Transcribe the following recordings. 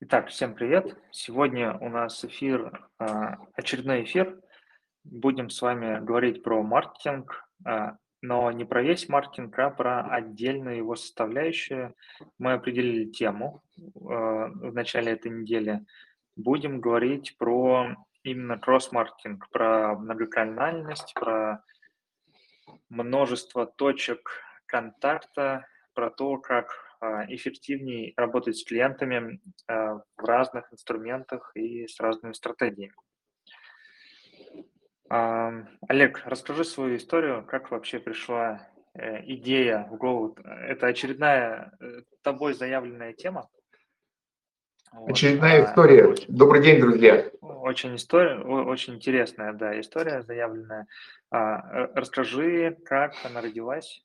Итак, всем привет! Сегодня у нас эфир, а, очередной эфир. Будем с вами говорить про маркетинг, а, но не про весь маркетинг, а про отдельную его составляющую. Мы определили тему а, в начале этой недели. Будем говорить про именно кросс-маркетинг, про многоканальность, про множество точек контакта, про то, как а, эффективнее работать с клиентами а, в разных инструментах и с разными стратегиями. Олег, расскажи свою историю, как вообще пришла э, идея в голову. Это очередная э, тобой заявленная тема? Очередная история. Добрый день, друзья. Очень история, очень интересная, да, история заявленная. Расскажи, как она родилась,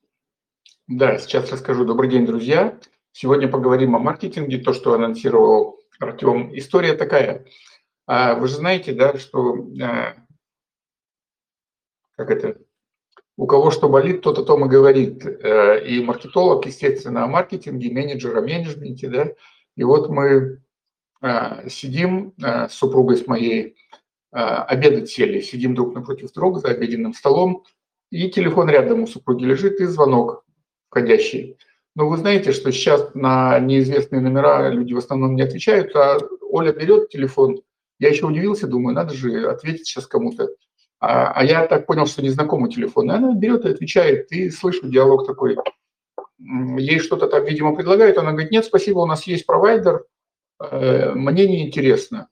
да, сейчас расскажу. Добрый день, друзья. Сегодня поговорим о маркетинге, то, что анонсировал Артем. История такая. А, вы же знаете, да, что а, как это, у кого что болит, тот о том и говорит. Э, и маркетолог, естественно, о маркетинге, менеджер о менеджменте, да. И вот мы а, сидим с супругой с моей, обедать сели, сидим друг напротив друга за обеденным столом, и телефон рядом у супруги лежит, и звонок входящие. Но вы знаете, что сейчас на неизвестные номера люди в основном не отвечают, а Оля берет телефон. Я еще удивился, думаю, надо же ответить сейчас кому-то. А, а я так понял, что незнакомый телефон. И она берет и отвечает, и слышу диалог такой. Ей что-то там, видимо, предлагают. Она говорит, нет, спасибо, у нас есть провайдер, э, мне не интересно.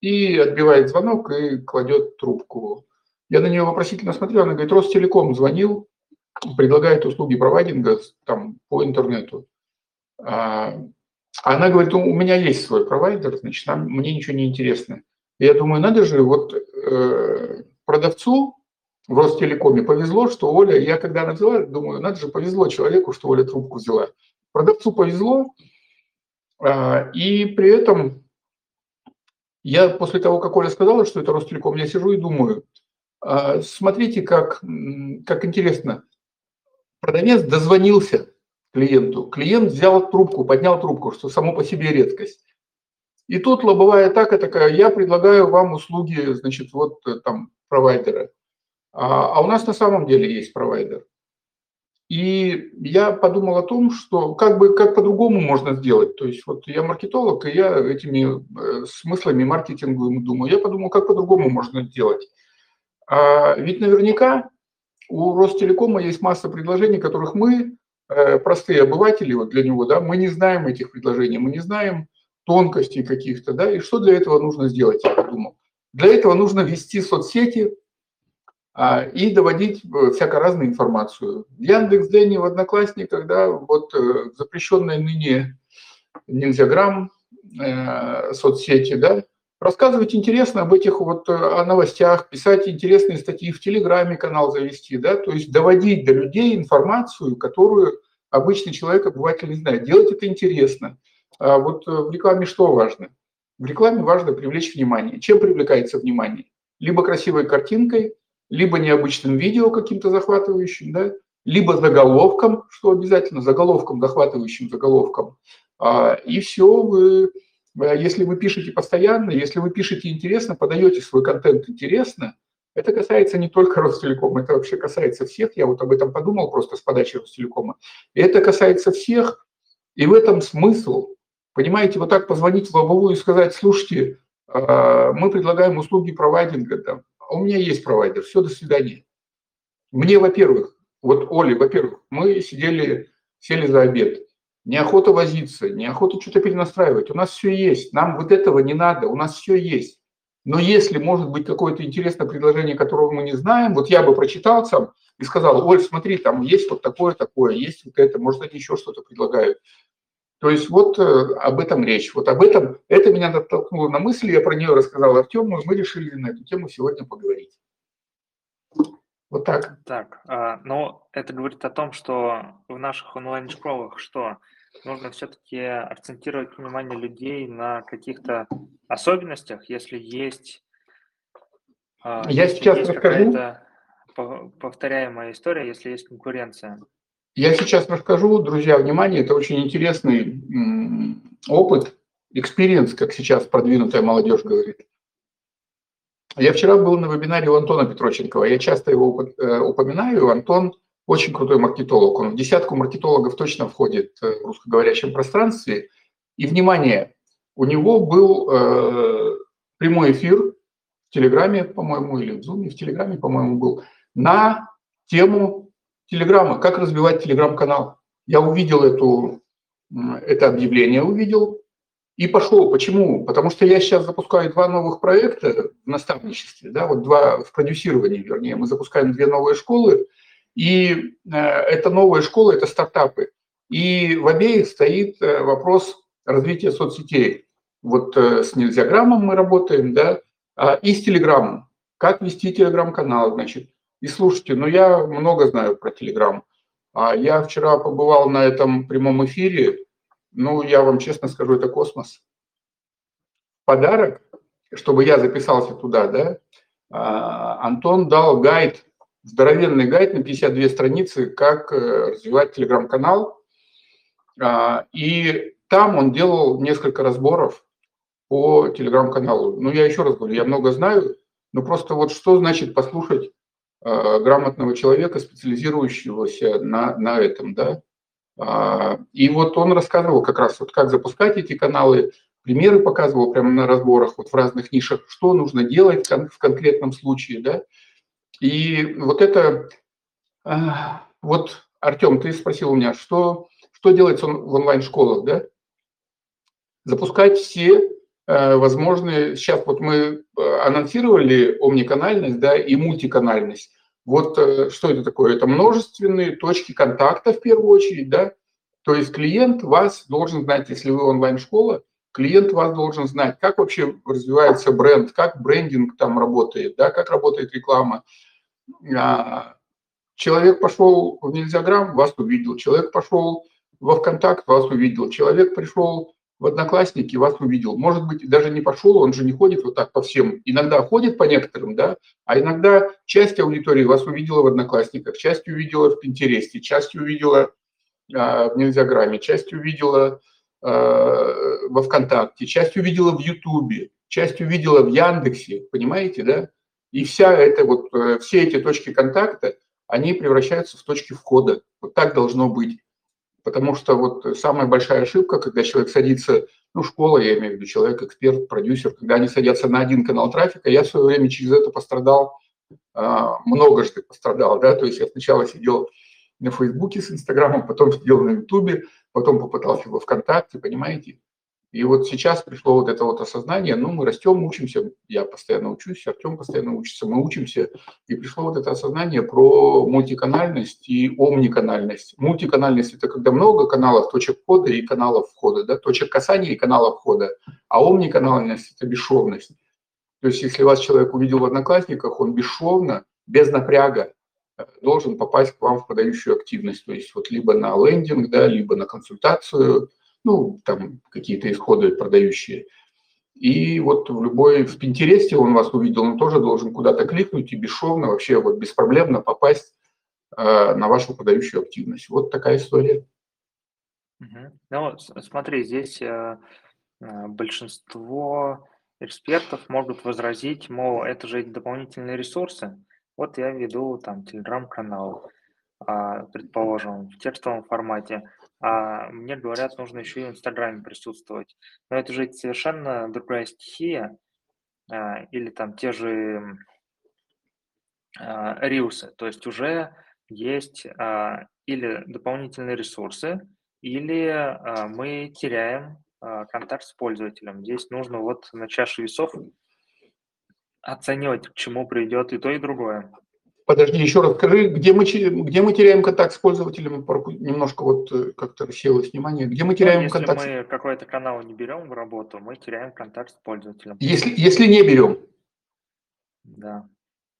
И отбивает звонок и кладет трубку. Я на нее вопросительно смотрел, она говорит, Ростелеком звонил, предлагает услуги провайдинга там, по интернету. А, она говорит, у меня есть свой провайдер, значит, нам, мне ничего не интересно. я думаю, надо же, вот э, продавцу в Ростелекоме повезло, что Оля, я когда она взяла, думаю, надо же, повезло человеку, что Оля трубку взяла. Продавцу повезло, э, и при этом я после того, как Оля сказала, что это Ростелеком, я сижу и думаю, э, смотрите, как, как интересно, Продавец дозвонился клиенту. Клиент взял трубку, поднял трубку, что само по себе редкость. И тут лобовая атака такая, я предлагаю вам услуги, значит, вот э, там провайдера. А, а у нас на самом деле есть провайдер. И я подумал о том, что как бы как по-другому можно сделать. То есть вот я маркетолог, и я этими э, смыслами маркетинговыми думаю. Я подумал, как по-другому можно сделать. А ведь наверняка у Ростелекома есть масса предложений, которых мы, э, простые обыватели, вот для него, да, мы не знаем этих предложений, мы не знаем тонкостей каких-то, да, и что для этого нужно сделать, я подумал. Для этого нужно вести соцсети а, и доводить э, всяко разную информацию. В Яндекс.Дзене, в Одноклассниках, да, вот э, запрещенная ныне нельзяграмм, э, соцсети, да, рассказывать интересно об этих вот э, о новостях, писать интересные статьи в Телеграме, канал завести, да, то есть доводить до людей информацию, которую обычный человек, обыватель не знает. Делать это интересно. А вот э, в рекламе что важно? В рекламе важно привлечь внимание. Чем привлекается внимание? Либо красивой картинкой, либо необычным видео каким-то захватывающим, да, либо заголовком, что обязательно, заголовком, захватывающим заголовком. А, и все, вы если вы пишете постоянно, если вы пишете интересно, подаете свой контент интересно, это касается не только Ростелекома, это вообще касается всех. Я вот об этом подумал просто с подачи Ростелекома. И это касается всех, и в этом смысл. Понимаете, вот так позвонить в лобовую и сказать, слушайте, а, мы предлагаем услуги провайдинга, там, а у меня есть провайдер, все, до свидания. Мне, во-первых, вот Оле, во-первых, мы сидели, сели за обед, неохота возиться, неохота что-то перенастраивать. У нас все есть, нам вот этого не надо, у нас все есть. Но если может быть какое-то интересное предложение, которого мы не знаем, вот я бы прочитал сам и сказал, Оль, смотри, там есть вот такое, такое, есть вот это, может, они еще что-то предлагают. То есть вот э, об этом речь. Вот об этом, это меня натолкнуло на мысли, я про нее рассказал Артему, и мы решили на эту тему сегодня поговорить. Вот так. Так, а, но это говорит о том, что в наших онлайн-школах что нужно все-таки акцентировать внимание людей на каких-то особенностях, если есть, а, Я если сейчас есть расскажу. повторяемая история, если есть конкуренция. Я сейчас расскажу, друзья, внимание, это очень интересный опыт. experience, как сейчас продвинутая молодежь говорит. Я вчера был на вебинаре у Антона Петроченкова. Я часто его э, упоминаю. Антон очень крутой маркетолог. Он в десятку маркетологов точно входит э, в русскоговорящем пространстве. И, внимание, у него был э, прямой эфир в Телеграме, по-моему, или в Зуме, в Телеграме, по-моему, был, на тему Телеграма, как развивать Телеграм-канал. Я увидел эту, это объявление, увидел, и пошел. Почему? Потому что я сейчас запускаю два новых проекта в наставничестве, да, вот два в продюсировании, вернее. Мы запускаем две новые школы, и э, это новые школы, это стартапы. И в обеих стоит э, вопрос развития соцсетей. Вот э, с Нельзяграммом мы работаем, да, а, и с Телеграмом. Как вести Телеграм-канал, значит. И слушайте, ну я много знаю про Телеграм. А я вчера побывал на этом прямом эфире, ну, я вам честно скажу, это космос. Подарок, чтобы я записался туда, да, а, Антон дал гайд, здоровенный гайд на 52 страницы, как э, развивать телеграм-канал. А, и там он делал несколько разборов по телеграм-каналу. Ну, я еще раз говорю, я много знаю, но просто вот что значит послушать э, грамотного человека, специализирующегося на, на этом, да, а, и вот он рассказывал как раз, вот как запускать эти каналы, примеры показывал прямо на разборах вот в разных нишах, что нужно делать в конкретном случае, да. И вот это, а, вот, Артем, ты спросил у меня, что, что делается в онлайн-школах, да? Запускать все э, возможные, сейчас вот мы э, анонсировали омниканальность, да, и мультиканальность. Вот э, что это такое? Это множественные точки контакта в первую очередь, да? То есть клиент вас должен знать, если вы онлайн-школа, клиент вас должен знать, как вообще развивается бренд, как брендинг там работает, да, как работает реклама. А, человек пошел в Нельзяграм, вас увидел. Человек пошел во ВКонтакт, вас увидел. Человек пришел в Одноклассники, вас увидел. Может быть, даже не пошел, он же не ходит вот так по всем. Иногда ходит по некоторым, да, а иногда часть аудитории вас увидела в Одноклассниках, часть увидела в Пинтересте, часть увидела э, в Нельзяграме, часть увидела э, во ВКонтакте, часть увидела в Ютубе, часть увидела в Яндексе, понимаете, да? И вся эта вот, э, все эти точки контакта, они превращаются в точки входа. Вот так должно быть. Потому что вот самая большая ошибка, когда человек садится, ну, школа, я имею в виду, человек, эксперт, продюсер, когда они садятся на один канал трафика, я в свое время через это пострадал, а, многожды пострадал, да, то есть я сначала сидел на Фейсбуке с Инстаграмом, потом сидел на Ютубе, потом попытался во ВКонтакте, понимаете, и вот сейчас пришло вот это вот осознание, ну, мы растем, учимся, я постоянно учусь, Артем постоянно учится, мы учимся, и пришло вот это осознание про мультиканальность и омниканальность. Мультиканальность – это когда много каналов, точек входа и каналов входа, да, точек касания и каналов входа, а омниканальность – это бесшовность. То есть если вас человек увидел в Одноклассниках, он бесшовно, без напряга э, должен попасть к вам в подающую активность, то есть вот либо на лендинг, да, либо на консультацию – ну, там какие-то исходы продающие. И вот в любой, в Пинтересте он вас увидел, он тоже должен куда-то кликнуть и бесшовно, вообще вот беспроблемно попасть э, на вашу продающую активность. Вот такая история. Ну, смотри, здесь э, э, большинство экспертов могут возразить, мол, это же дополнительные ресурсы. Вот я веду там телеграм-канал, э, предположим, в текстовом формате а мне говорят, нужно еще и в Инстаграме присутствовать. Но это же совершенно другая стихия, а, или там те же а, рилсы, то есть уже есть а, или дополнительные ресурсы, или мы теряем контакт с пользователем. Здесь нужно вот на чаше весов оценивать, к чему приведет и то, и другое. Подожди, еще раз скажи, где мы, где мы теряем контакт с пользователем? Немножко вот э, как-то рассеялось внимание. Где мы теряем ну, если контакт? Если мы какой-то канал не берем в работу, мы теряем контакт с пользователем. Если, если не берем? Да.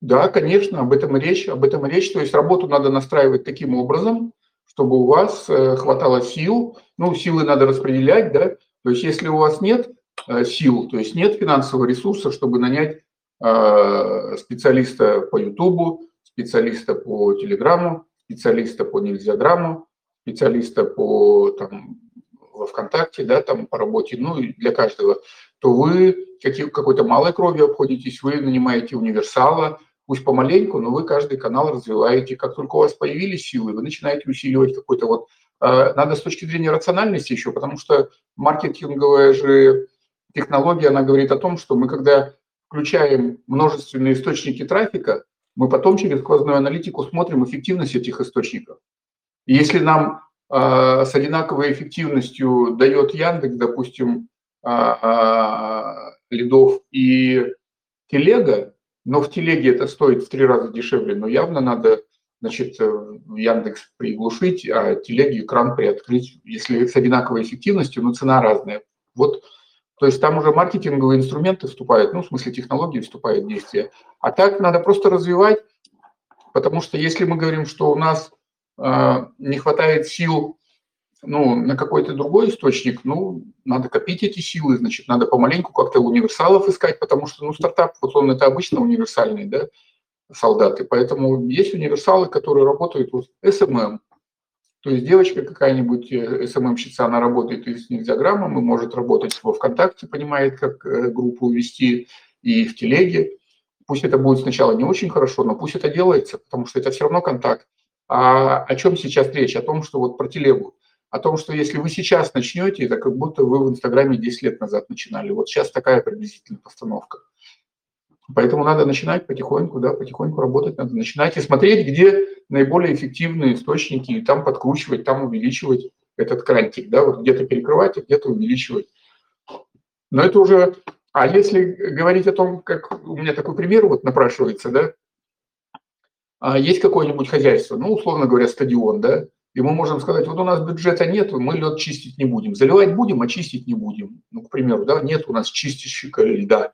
Да, конечно, об этом и речь. Об этом и речь. То есть работу надо настраивать таким образом, чтобы у вас э, хватало сил. Ну, силы надо распределять, да. То есть если у вас нет э, сил, то есть нет финансового ресурса, чтобы нанять специалиста по Ютубу, специалиста по Телеграмму, специалиста по Нельзяграмму, специалиста по там, во ВКонтакте, да, там по работе, ну и для каждого, то вы какой-то малой кровью обходитесь, вы нанимаете универсала, пусть помаленьку, но вы каждый канал развиваете. Как только у вас появились силы, вы начинаете усиливать какой-то вот... А, надо с точки зрения рациональности еще, потому что маркетинговая же технология, она говорит о том, что мы когда включаем множественные источники трафика, мы потом через сквозную аналитику смотрим эффективность этих источников. Если нам э, с одинаковой эффективностью дает Яндекс, допустим, э, э, лидов и телега, но в телеге это стоит в три раза дешевле, но явно надо значит, Яндекс приглушить, а телеге экран приоткрыть, если с одинаковой эффективностью, но цена разная. Вот, то есть там уже маркетинговые инструменты вступают, ну, в смысле технологии вступают в действие. А так надо просто развивать, потому что если мы говорим, что у нас э, не хватает сил ну, на какой-то другой источник, ну, надо копить эти силы, значит, надо помаленьку как-то универсалов искать, потому что, ну, стартап, вот он это обычно универсальный, да, солдаты. Поэтому есть универсалы, которые работают вот SMM. То есть девочка какая-нибудь, SMM-щица, она работает и с диаграммом, и может работать во ВКонтакте, понимает, как э, группу вести, и в телеге. Пусть это будет сначала не очень хорошо, но пусть это делается, потому что это все равно контакт. А о чем сейчас речь? О том, что вот про телегу о том, что если вы сейчас начнете, это как будто вы в Инстаграме 10 лет назад начинали. Вот сейчас такая приблизительная постановка. Поэтому надо начинать потихоньку, да, потихоньку работать надо. Начинать и смотреть, где наиболее эффективные источники, и там подкручивать, там увеличивать этот крантик, да, вот где-то перекрывать, а где-то увеличивать. Но это уже... А если говорить о том, как у меня такой пример вот напрашивается, да, а есть какое-нибудь хозяйство, ну, условно говоря, стадион, да, и мы можем сказать, вот у нас бюджета нет, мы лед чистить не будем. Заливать будем, а чистить не будем. Ну, к примеру, да, нет у нас чистильщика льда.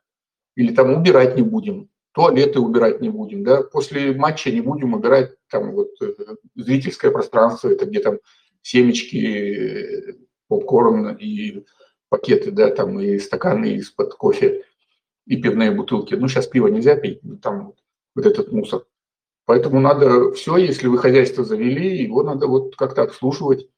Или там убирать не будем, туалеты убирать не будем, да, после матча не будем убирать там вот э, зрительское пространство, это где там семечки, попкорн и пакеты, да, там и стаканы из-под кофе и пивные бутылки. Ну, сейчас пиво нельзя пить, там вот этот мусор. Поэтому надо все, если вы хозяйство завели, его надо вот как-то обслуживать.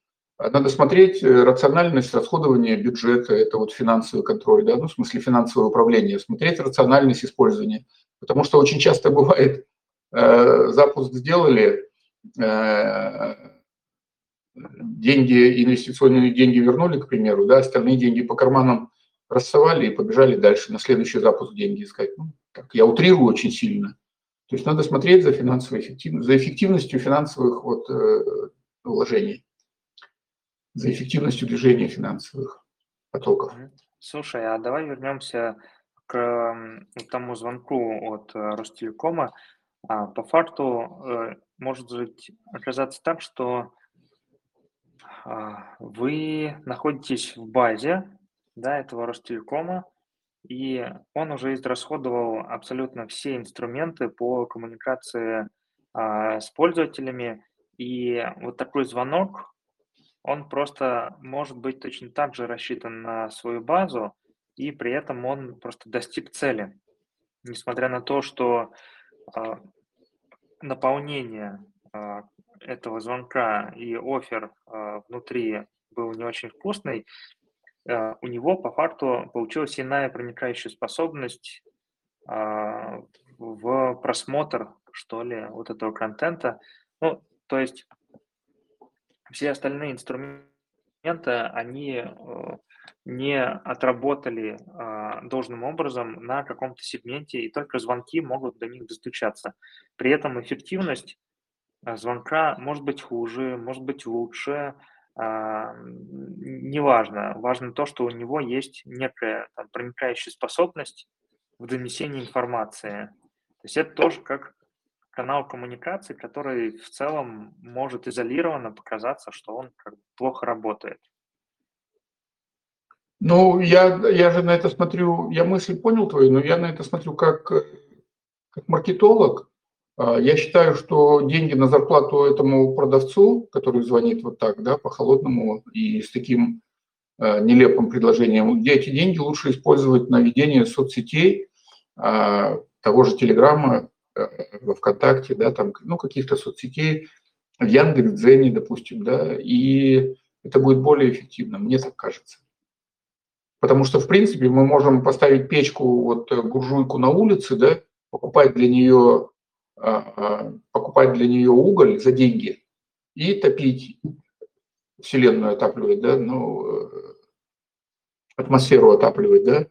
Надо смотреть э, рациональность расходования бюджета, это вот финансовый контроль, да, ну, в смысле финансовое управление, смотреть рациональность использования. Потому что очень часто бывает, э, запуск сделали, э, деньги, инвестиционные деньги вернули, к примеру, да, остальные деньги по карманам рассовали и побежали дальше, на следующий запуск деньги искать. Ну, так, я утрирую очень сильно. То есть надо смотреть за финансовой эффективностью, за эффективностью финансовых вот, э, вложений, за эффективностью движения финансовых потоков. Слушай, а давай вернемся к тому звонку от э, Ростелекома. А, по факту э, может оказаться так, что а, вы находитесь в базе да, этого Ростелекома, и он уже израсходовал абсолютно все инструменты по коммуникации а, с пользователями. И вот такой звонок, он просто может быть точно так же рассчитан на свою базу, и при этом он просто достиг цели. Несмотря на то, что а, наполнение а, этого звонка и офер а, внутри был не очень вкусный, Э, у него по факту получилась иная проникающая способность а, в просмотр, что ли, вот этого контента. Ну, то есть все остальные инструменты, они э, не отработали а, должным образом на каком-то сегменте, и только звонки могут до них достучаться. При этом эффективность э, звонка может быть хуже, может быть лучше, а, неважно. Важно то, что у него есть некая там, проникающая способность в донесении информации. То есть это тоже как канал коммуникации, который в целом может изолированно показаться, что он плохо работает. Ну, я, я же на это смотрю, я мысль понял твою, но я на это смотрю как, как маркетолог, а, я считаю, что деньги на зарплату этому продавцу, который звонит вот так, да, по-холодному и с таким а, нелепым предложением, где эти деньги лучше использовать на ведение соцсетей, а, того же Телеграма, во ВКонтакте, да, там, ну, каких-то соцсетей, в Яндекс.Дзене, допустим, да, и это будет более эффективно, мне так кажется. Потому что, в принципе, мы можем поставить печку, вот э, буржуйку на улице, да, покупать для нее, а, а, покупать для нее уголь за деньги и топить Вселенную отапливать, да, ну, э, атмосферу отапливать, да,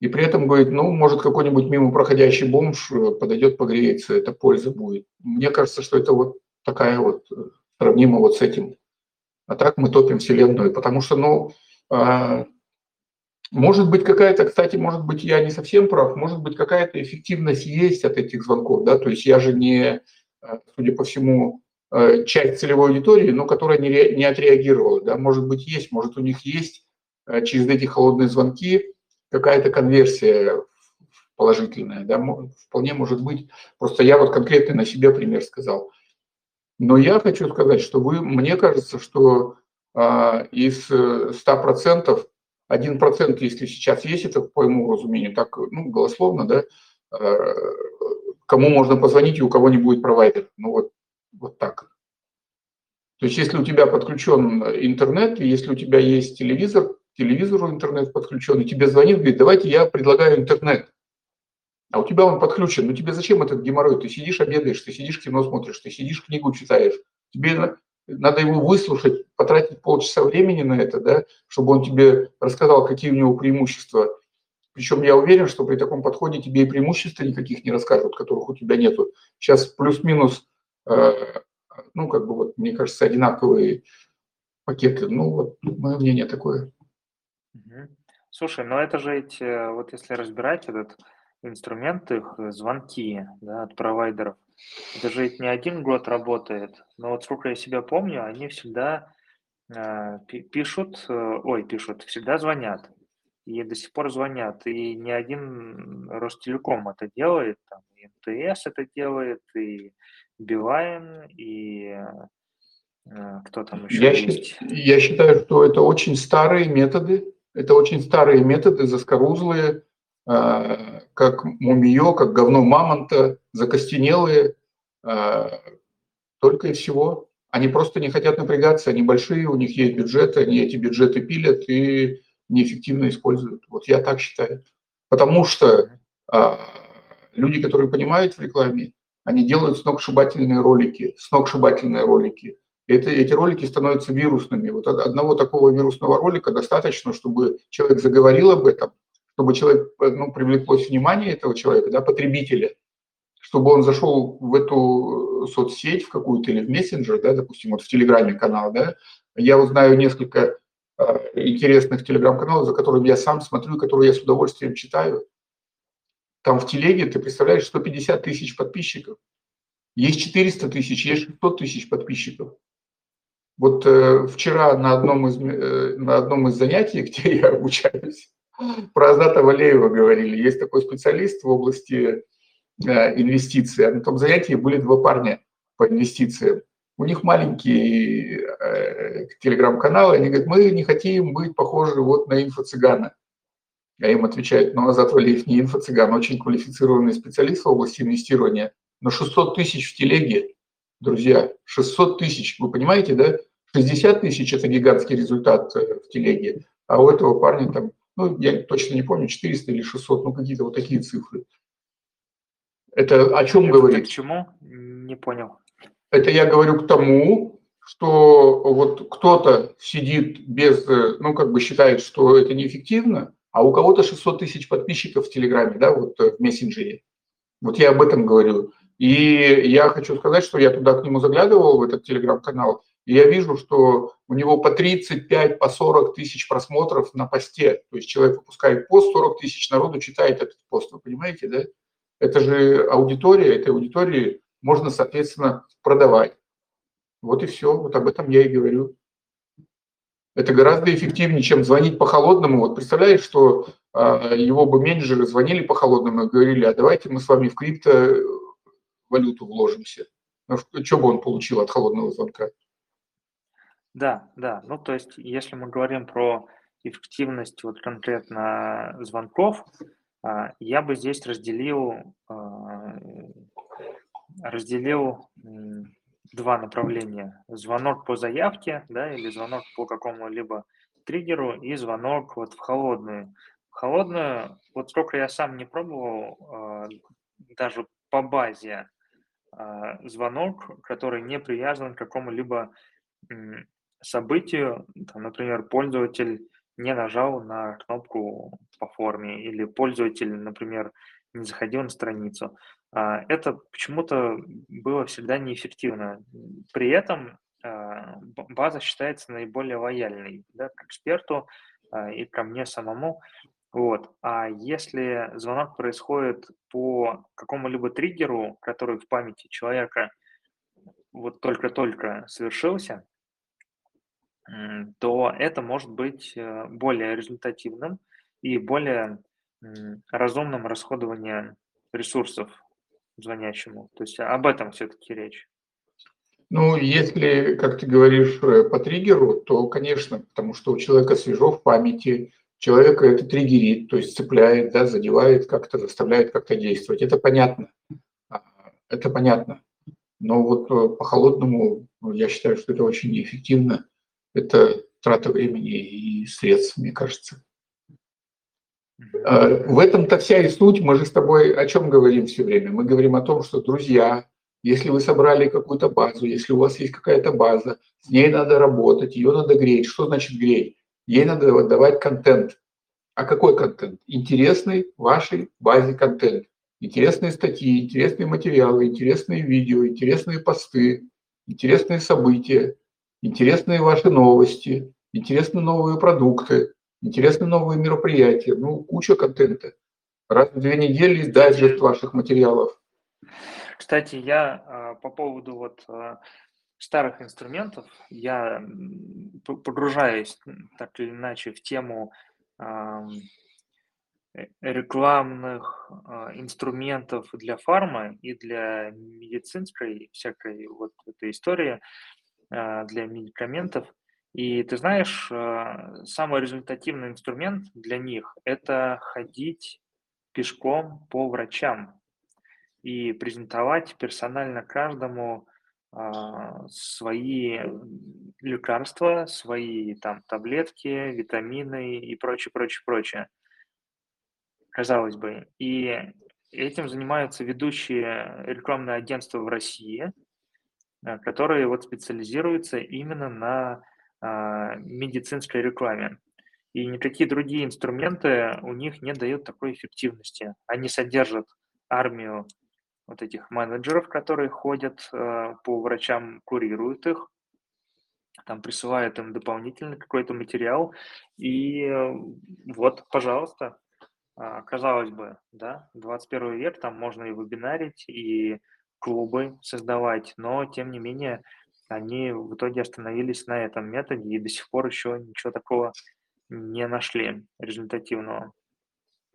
и при этом говорит, ну, может, какой-нибудь мимо проходящий бомж э, подойдет, погреется, это польза будет. Мне кажется, что это вот такая вот, сравнимо вот с этим. А так мы топим Вселенную, потому что, ну, может быть, какая-то, кстати, может быть, я не совсем прав, может быть, какая-то эффективность есть от этих звонков, да, то есть я же не, э, судя по всему, э, часть целевой аудитории, но которая не, не отреагировала, да, может быть, есть, может, у них есть э, через эти холодные звонки какая-то конверсия положительная, да, вполне может быть. Просто я вот конкретно на себе пример сказал. Но я хочу сказать, что вы, мне кажется, что а, из 100% один процент, если сейчас есть, это по моему разумению, так, ну, голословно, да, э, кому можно позвонить и у кого не будет провайдера. Ну, вот, вот так. То есть, если у тебя подключен интернет, если у тебя есть телевизор, телевизору интернет подключен, и тебе звонит, говорит, давайте я предлагаю интернет. А у тебя он подключен. Ну тебе зачем этот геморрой? Ты сидишь, обедаешь, ты сидишь, кино смотришь, ты сидишь, книгу читаешь. Тебе надо его выслушать, потратить полчаса времени на это, да, чтобы он тебе рассказал, какие у него преимущества. Причем я уверен, что при таком подходе тебе и преимущества никаких не расскажут, которых у тебя нету. Сейчас плюс-минус, э, ну, как бы вот, мне кажется, одинаковые пакеты. Ну, вот мое мнение такое. Слушай, ну это же эти, э, вот если разбирать этот инструмент их, э, звонки да, от провайдеров, это же не один год работает, но вот сколько я себя помню, они всегда э, пишут, э, ой, пишут, всегда звонят. И до сих пор звонят. И не один Ростелеком это делает, там, и МТС это делает, и Билайн, и э, кто там еще я есть. Считаю, я считаю, что это очень старые методы, это очень старые методы, заскорузлые, э, как мумиё, как говно мамонта, закостенелые, а, только и всего. Они просто не хотят напрягаться, они большие, у них есть бюджеты, они эти бюджеты пилят и неэффективно используют. Вот я так считаю. Потому что а, люди, которые понимают в рекламе, они делают сногсшибательные ролики, сногсшибательные ролики. Это, эти ролики становятся вирусными. Вот одного такого вирусного ролика достаточно, чтобы человек заговорил об этом, чтобы человек, э, ну, привлеклось внимание этого человека, да, потребителя, чтобы он зашел в эту соцсеть, в какую-то или в мессенджер, да, допустим, вот в Телеграме канал, да, я узнаю несколько э, интересных телеграм-каналов, за которыми я сам смотрю, которые я с удовольствием читаю. Там в телеге, ты представляешь, 150 тысяч подписчиков. Есть 400 тысяч, есть 600 тысяч подписчиков. Вот э, вчера на одном, из, э, на одном из занятий, где я обучаюсь, про Азата Валеева говорили. Есть такой специалист в области э, инвестиций. А на том занятии были два парня по инвестициям. У них маленькие э, телеграм-каналы, они говорят, мы не хотим быть похожи вот на инфо-цыгана. А им отвечают, ну, Азат Валеев не инфо-цыган, очень квалифицированный специалист в области инвестирования. Но 600 тысяч в телеге, друзья, 600 тысяч, вы понимаете, да? 60 тысяч – это гигантский результат э, в телеге, а у этого парня там ну, я точно не помню, 400 или 600, ну, какие-то вот такие цифры. Это о чем Это говорит? К чему? Не понял. Это я говорю к тому, что вот кто-то сидит без, ну, как бы считает, что это неэффективно, а у кого-то 600 тысяч подписчиков в Телеграме, да, вот в мессенджере. Вот я об этом говорю. И я хочу сказать, что я туда к нему заглядывал, в этот телеграм-канал, и я вижу, что у него по 35, по 40 тысяч просмотров на посте. То есть человек выпускает пост, 40 тысяч народу читает этот пост. Вы понимаете, да? Это же аудитория, этой аудитории можно, соответственно, продавать. Вот и все, вот об этом я и говорю. Это гораздо эффективнее, чем звонить по холодному. Вот представляешь, что э, его бы менеджеры звонили по холодному и говорили, а давайте мы с вами в криптовалюту вложимся. Ну, что бы он получил от холодного звонка? Да, да. Ну, то есть, если мы говорим про эффективность вот конкретно звонков, а, я бы здесь разделил, а, разделил два направления. Звонок по заявке, да, или звонок по какому-либо триггеру, и звонок вот в холодную. В холодную, вот сколько я сам не пробовал, а, даже по базе звонок, который не привязан к какому-либо событию, там, например, пользователь не нажал на кнопку по форме или пользователь, например, не заходил на страницу. А, это почему-то было всегда неэффективно. При этом а, база считается наиболее лояльной да, к эксперту а, и ко мне самому. Вот. А если звонок происходит по какому-либо триггеру, который в памяти человека вот только-только совершился, то это может быть э, более результативным и более разумным расходованием ресурсов звонящему. То есть об этом все-таки речь. Ну, если, как ты говоришь, э, по триггеру, то, конечно, потому что у человека свежо в памяти, человека это триггерит, то есть цепляет, да, задевает как-то, заставляет как-то действовать. Это понятно. А, это понятно. Но вот э, по холодному ну, я считаю, что это очень неэффективно. Это трата времени и средств, мне кажется. А, в этом-то вся и суть. Мы же с тобой о чем говорим все время? Мы говорим о том, что друзья, если вы собрали какую-то базу, если у вас есть какая-то база, с ней надо работать, ее надо греть. Что значит греть? Ей надо давать контент. А какой контент? Интересный вашей базе контент. Интересные статьи, интересные материалы, интересные видео, интересные посты, интересные события, интересные ваши новости, интересные новые продукты, интересные новые мероприятия, ну, куча контента. Раз в две недели дайджест ваших материалов. Кстати, я а, по поводу вот а, старых инструментов, я погружаюсь так или иначе в тему э, рекламных инструментов для фарма и для медицинской всякой вот этой истории, для медикаментов. И ты знаешь, самый результативный инструмент для них– это ходить пешком по врачам и презентовать персонально каждому а, свои лекарства, свои там таблетки, витамины и прочее, прочее, прочее. Казалось бы. И этим занимаются ведущие рекламные агентства в России, а, которые вот специализируются именно на а, медицинской рекламе. И никакие другие инструменты у них не дают такой эффективности. Они содержат армию вот этих менеджеров, которые ходят э, по врачам, курируют их, там присылают им дополнительный какой-то материал, и э, вот, пожалуйста, э, казалось бы, да, 21 век, там можно и вебинарить, и клубы создавать, но, тем не менее, они в итоге остановились на этом методе и до сих пор еще ничего такого не нашли результативного.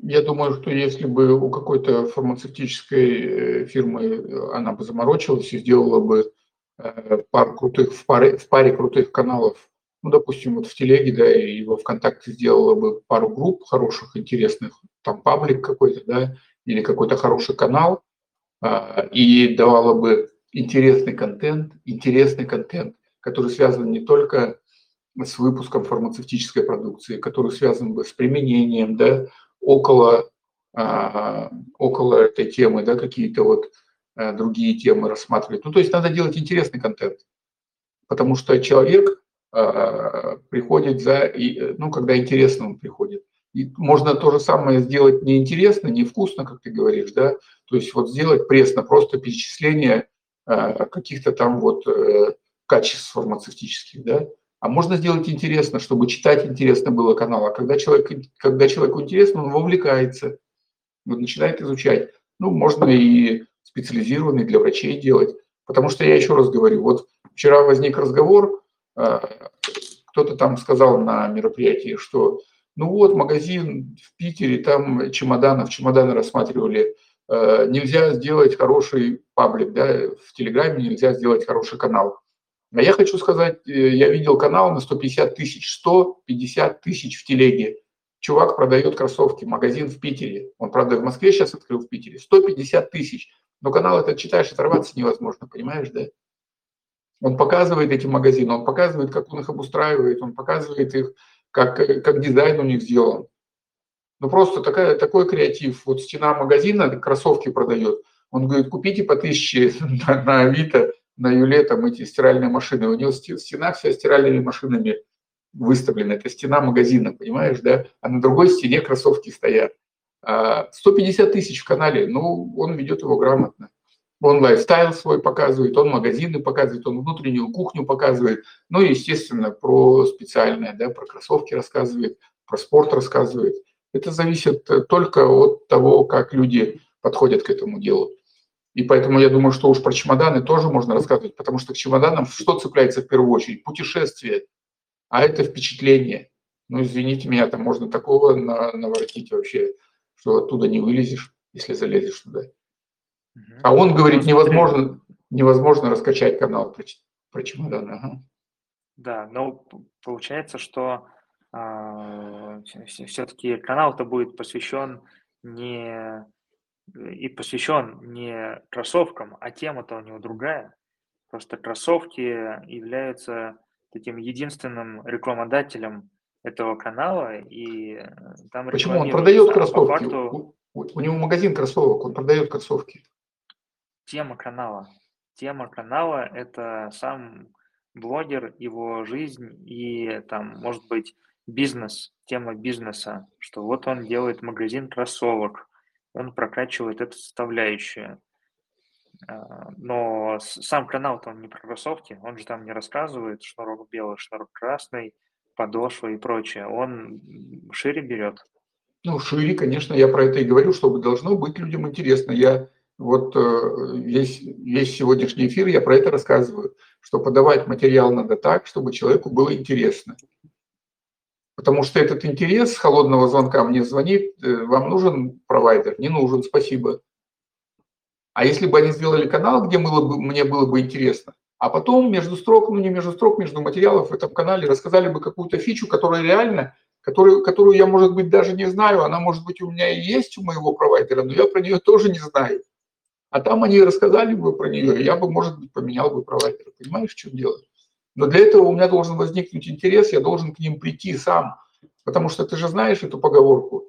Я думаю, что если бы у какой-то фармацевтической э, фирмы э, она бы заморочилась и сделала бы э, пару крутых, в, паре, в паре крутых каналов, ну, допустим, вот в Телеге, да, и во ВКонтакте сделала бы пару групп хороших, интересных, там паблик какой-то, да, или какой-то хороший канал, а, и давала бы интересный контент, интересный контент, который связан не только с выпуском фармацевтической продукции, который связан бы с применением, да, около, а, около этой темы, да, какие-то вот а, другие темы рассматривать. Ну, то есть надо делать интересный контент, потому что человек а, приходит за, ну, когда интересно он приходит. И можно то же самое сделать неинтересно, невкусно, как ты говоришь, да, то есть вот сделать пресно, просто перечисление каких-то там вот э, качеств фармацевтических, да, а можно сделать интересно, чтобы читать интересно было канал. А когда, человек, когда человеку интересно, он вовлекается, он начинает изучать. Ну, можно и специализированный для врачей делать. Потому что я еще раз говорю, вот вчера возник разговор, а, кто-то там сказал на мероприятии, что ну вот магазин в Питере, там чемоданов, чемоданы рассматривали, а, нельзя сделать хороший паблик, да, в Телеграме нельзя сделать хороший канал. А я хочу сказать, э, я видел канал на 150 тысяч, 150 тысяч в телеге. Чувак продает кроссовки, магазин в Питере. Он, правда, в Москве сейчас открыл в Питере. 150 тысяч. Но канал этот читаешь, оторваться невозможно, понимаешь, да? Он показывает эти магазины, он показывает, как он их обустраивает, он показывает их, как, как дизайн у них сделан. Ну просто такая, такой креатив. Вот стена магазина кроссовки продает. Он говорит, купите по тысяче на, на Авито, на Юле там эти стиральные машины. У него стена вся стиральными машинами выставлена. Это стена магазина, понимаешь, да? А на другой стене кроссовки стоят. 150 а тысяч в канале, ну, он ведет его грамотно. Он лайфстайл свой показывает, он магазины показывает, он внутреннюю кухню показывает. Ну и, естественно, про специальное, да, про кроссовки рассказывает, про спорт рассказывает. Это зависит только от того, как люди подходят к этому делу. И поэтому я думаю, что уж про чемоданы тоже можно рассказывать, потому что к чемоданам что цепляется в первую очередь? Путешествие, а это впечатление. Ну, извините меня, там можно такого наворотить вообще, что оттуда не вылезешь, если залезешь туда. А он говорит, невозможно, невозможно раскачать канал про, про чемоданы. Ага. Да, но получается, что э, а, все-таки канал-то будет посвящен не и посвящен не кроссовкам, а тема-то у него другая. Просто кроссовки являются таким единственным рекламодателем этого канала, и э, там Почему он продает кроссовки? Факту... У, у него магазин кроссовок, он продает кроссовки. Тема канала. Тема канала – это сам блогер, его жизнь и там, может быть, бизнес, тема бизнеса, что вот он делает магазин кроссовок, он прокачивает эту составляющую. А, но сам канал-то он не про кроссовки, он же там не рассказывает шнурок белый, шнурок красный, подошва и прочее. Он шире берет. Ну, шире, конечно, я про это и говорю, чтобы должно быть людям интересно. Я вот э, весь, весь сегодняшний эфир я про это рассказываю, что подавать материал надо так, чтобы человеку было интересно. Потому что этот интерес холодного звонка мне звонит, э, вам нужен провайдер? Не нужен, спасибо. А если бы они сделали канал, где было бы, мне было бы интересно, а потом между строк, ну не между строк, между материалов в этом канале рассказали бы какую-то фичу, которая реально, которую, которую я, может быть, даже не знаю, она, может быть, у меня и есть у моего провайдера, но я про нее тоже не знаю. А там они рассказали бы про нее, я бы, может быть, поменял бы провайдера. Понимаешь, в чем дело? Но для этого у меня должен возникнуть интерес, я должен к ним прийти сам. Потому что ты же знаешь эту поговорку.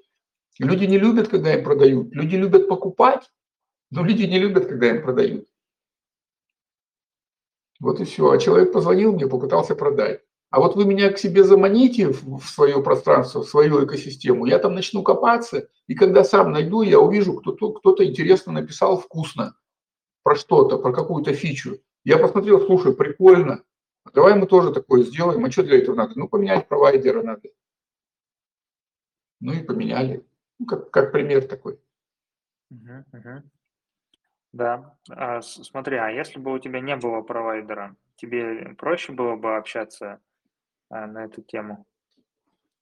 Люди не любят, когда им продают. Люди любят покупать, но люди не любят, когда им продают. Вот и все. А человек позвонил мне, попытался продать. А вот вы меня к себе заманите в свое пространство, в свою экосистему, я там начну копаться, и когда сам найду, я увижу, кто-то кто интересно написал вкусно про что-то, про какую-то фичу. Я посмотрел, слушай, прикольно, давай мы тоже такое сделаем. А что для этого надо? Ну, поменять провайдера надо. Ну и поменяли. Ну, как, как пример такой. Да. А, смотри, а если бы у тебя не было провайдера, тебе проще было бы общаться а, на эту тему?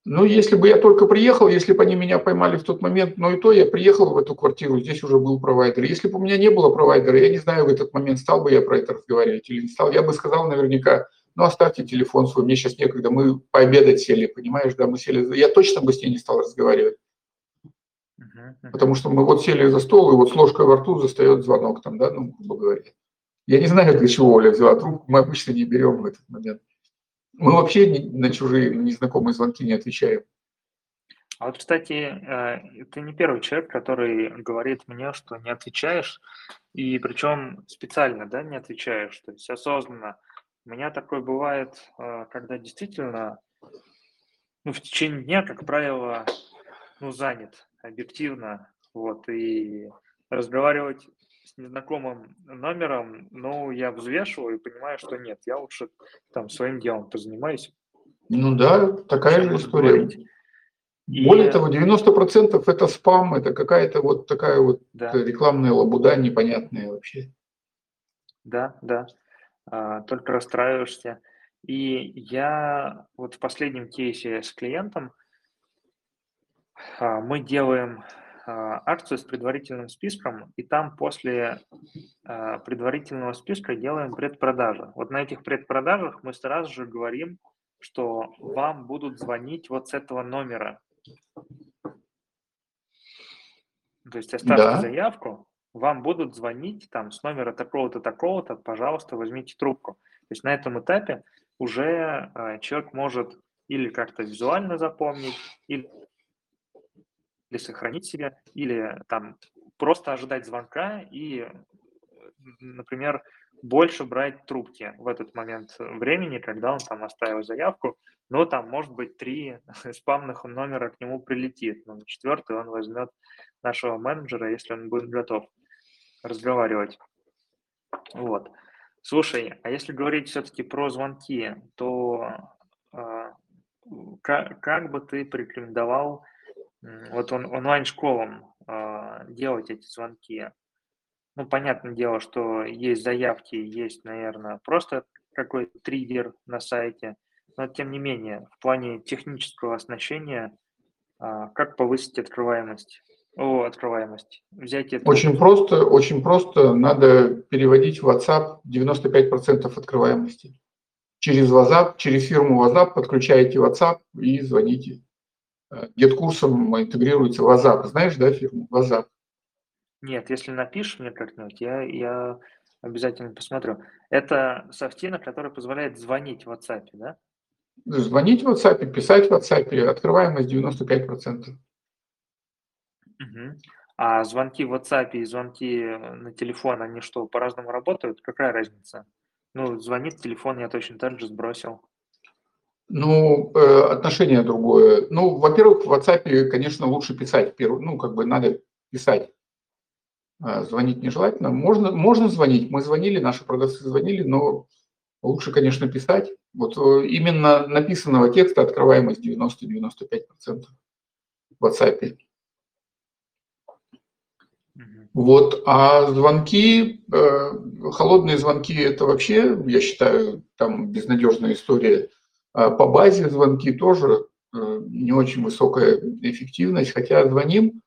Ну, если бы я только приехал, если бы они меня поймали в тот момент, но и то я приехал в эту квартиру, здесь уже был провайдер. Если бы у меня не было провайдера, я не знаю, в этот момент стал бы я про это разговаривать или не стал, я бы сказал наверняка, ну, оставьте телефон свой, мне сейчас некогда, мы пообедать сели, понимаешь, да, мы сели, я точно бы с ней не стал разговаривать. Потому что мы вот сели за стол, и вот с ложкой во рту застает звонок там, да, ну, грубо говоря. Я не знаю, для чего Оля взяла трубку, мы обычно не берем в этот момент. Мы вообще на чужие, незнакомые звонки не отвечаем. А вот, кстати, э, ты не первый человек, который говорит мне, что не отвечаешь, и причем специально, да, не отвечаешь, то есть осознанно. У меня такое бывает, э, когда действительно, ну, в течение дня, как правило, ну, занят объективно, вот, и разговаривать с незнакомым номером, ну, я взвешиваю и понимаю, что нет, я лучше там своим делом позанимаюсь. Ну да, такая же история. И... Более того, 90% это спам, это какая-то вот такая вот да. рекламная лабуда непонятная вообще. Да, да, а, только расстраиваешься. И я вот в последнем кейсе с клиентом, а, мы делаем акцию с предварительным списком, и там после а, предварительного списка делаем предпродажи. Вот на этих предпродажах мы сразу же говорим, что вам будут звонить вот с этого номера. То есть оставьте да. заявку, вам будут звонить там с номера такого-то, такого-то, пожалуйста, возьмите трубку. есть на этом этапе уже э, человек может или как-то визуально запомнить, или, или сохранить себе, или там просто ожидать звонка и, например, больше брать трубки в этот момент времени, когда он там оставил заявку, но там, может быть, три спамных номера к нему прилетит, но на четвертый он возьмет нашего менеджера, если он будет готов разговаривать. Вот. Слушай, а если говорить все-таки про звонки, то э, как, как бы ты порекомендовал вот он, онлайн-школам э, делать эти звонки? Ну, понятное дело, что есть заявки, есть, наверное, просто какой-то триггер на сайте, но тем не менее, в плане технического оснащения, э, как повысить открываемость? О, открываемость. Взять это. Очень просто, очень просто. Надо переводить в WhatsApp 95% открываемости. Через WhatsApp, через фирму WhatsApp подключаете WhatsApp и звоните. Гет-курсом э, интегрируется WhatsApp. Знаешь, да, фирму WhatsApp? Нет, если напишешь мне как-нибудь, я, я обязательно посмотрю. Это софтина, которая позволяет звонить в WhatsApp, да? Звонить в WhatsApp, писать в WhatsApp, открываемость 95%. Угу. А звонки в WhatsApp и звонки на телефон, они что, по-разному работают? Какая разница? Ну, звонит телефон, я точно так же сбросил. Ну, э, отношение другое. Ну, во-первых, в WhatsApp, конечно, лучше писать. Ну, как бы надо писать. А, звонить нежелательно. Можно, можно звонить. Мы звонили, наши продавцы звонили, но лучше, конечно, писать. Вот э, именно написанного текста открываемость 90-95% в WhatsApp. Вот, а звонки, э, холодные звонки, это вообще, я считаю, там безнадежная история. А по базе звонки тоже э, не очень высокая эффективность, хотя звоним,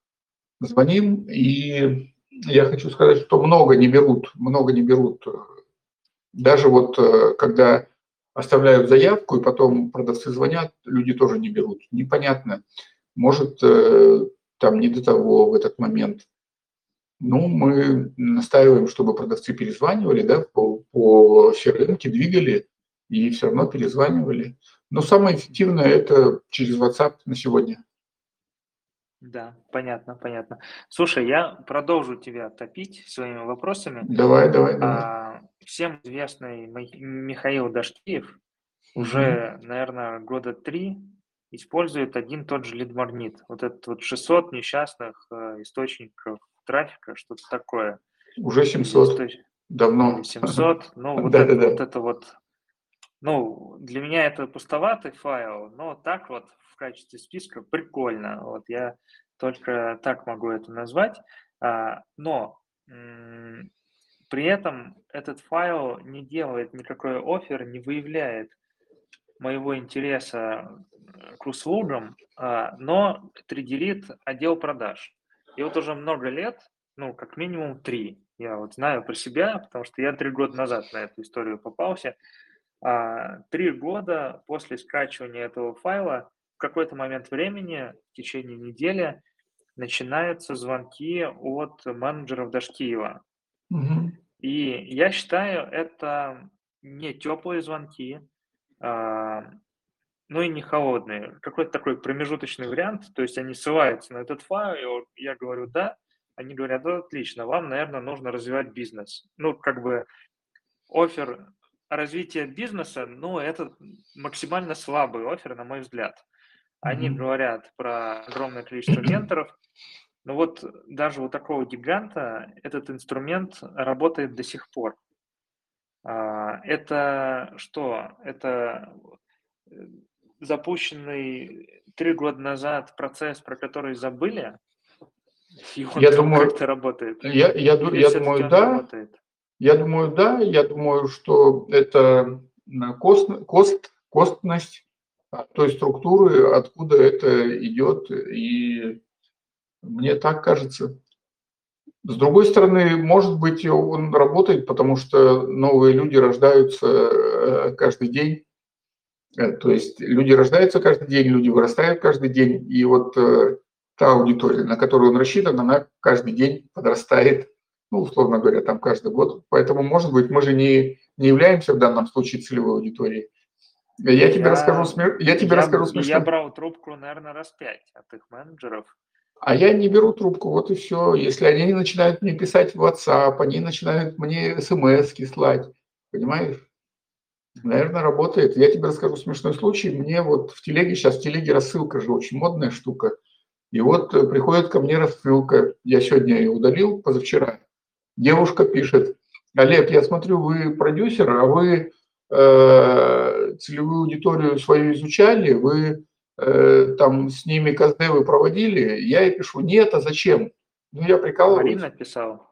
звоним, и я хочу сказать, что много не берут, много не берут. Даже вот э, когда оставляют заявку, и потом продавцы звонят, люди тоже не берут. Непонятно. Может, там не до того в этот момент. Ну, мы настаиваем, чтобы продавцы перезванивали, да, по, по CRM двигали и все равно перезванивали. Но самое эффективное – это через WhatsApp на сегодня. Да, понятно, понятно. Слушай, я продолжу тебя топить своими вопросами. Давай, давай, давай. А, всем известный Михаил Дашкиев уже, mm-hmm. наверное, года три использует один тот же лид-магнит. Вот этот вот 600 несчастных э, источников трафика, что-то такое. Уже 700. Есть, Давно. 700. Ну, вот, да, это, да, вот это вот. Ну, для меня это пустоватый файл, но так вот в качестве списка прикольно. Вот я только так могу это назвать. А, но при этом этот файл не делает никакой офер, не выявляет моего интереса к услугам, а, но триггерит отдел продаж. И вот уже много лет, ну, как минимум три, я вот знаю про себя, потому что я три года назад на эту историю попался. А, три года после скачивания этого файла в какой-то момент времени, в течение недели, начинаются звонки от менеджеров Дашкиева. Угу. И я считаю, это не теплые звонки, а, ну и не холодные. Какой-то такой промежуточный вариант, то есть они ссылаются на этот файл, и я говорю «да», они говорят «да, отлично, вам, наверное, нужно развивать бизнес». Ну, как бы офер развития бизнеса, ну, это максимально слабый офер, на мой взгляд. Они mm-hmm. говорят про огромное количество менторов, но вот даже у такого гиганта этот инструмент работает до сих пор. А, это что? Это э, запущенный три года назад процесс, про который забыли, и он я думаю, как-то работает. Я, я, я думаю, да. Работает? Я думаю, да. Я думаю, что это кост, кост, костность той структуры, откуда это идет, и мне так кажется. С другой стороны, может быть, он работает, потому что новые люди рождаются э, каждый день, Э, то есть люди рождаются каждый день, люди вырастают каждый день, и вот э, та аудитория, на которую он рассчитан, она каждый день подрастает ну, условно говоря, там каждый год. Поэтому, может быть, мы же не, не являемся в данном случае целевой аудиторией. Я тебе я, расскажу, смер... я тебе я, расскажу смешно. Я брал трубку, наверное, раз пять от их менеджеров. А я не беру трубку, вот и все. Если они начинают мне писать в WhatsApp, они начинают мне смс слать, понимаешь? Наверное, работает. Я тебе расскажу смешной случай. Мне вот в телеге, сейчас в телеге рассылка же очень модная штука. И вот э, приходит ко мне рассылка. Я сегодня ее удалил, позавчера. Девушка пишет, Олег, я смотрю, вы продюсер, а вы э, целевую аудиторию свою изучали, вы э, там с ними каздевы проводили. Я ей пишу, нет, а зачем? Ну, я прикалываюсь. Марина писала.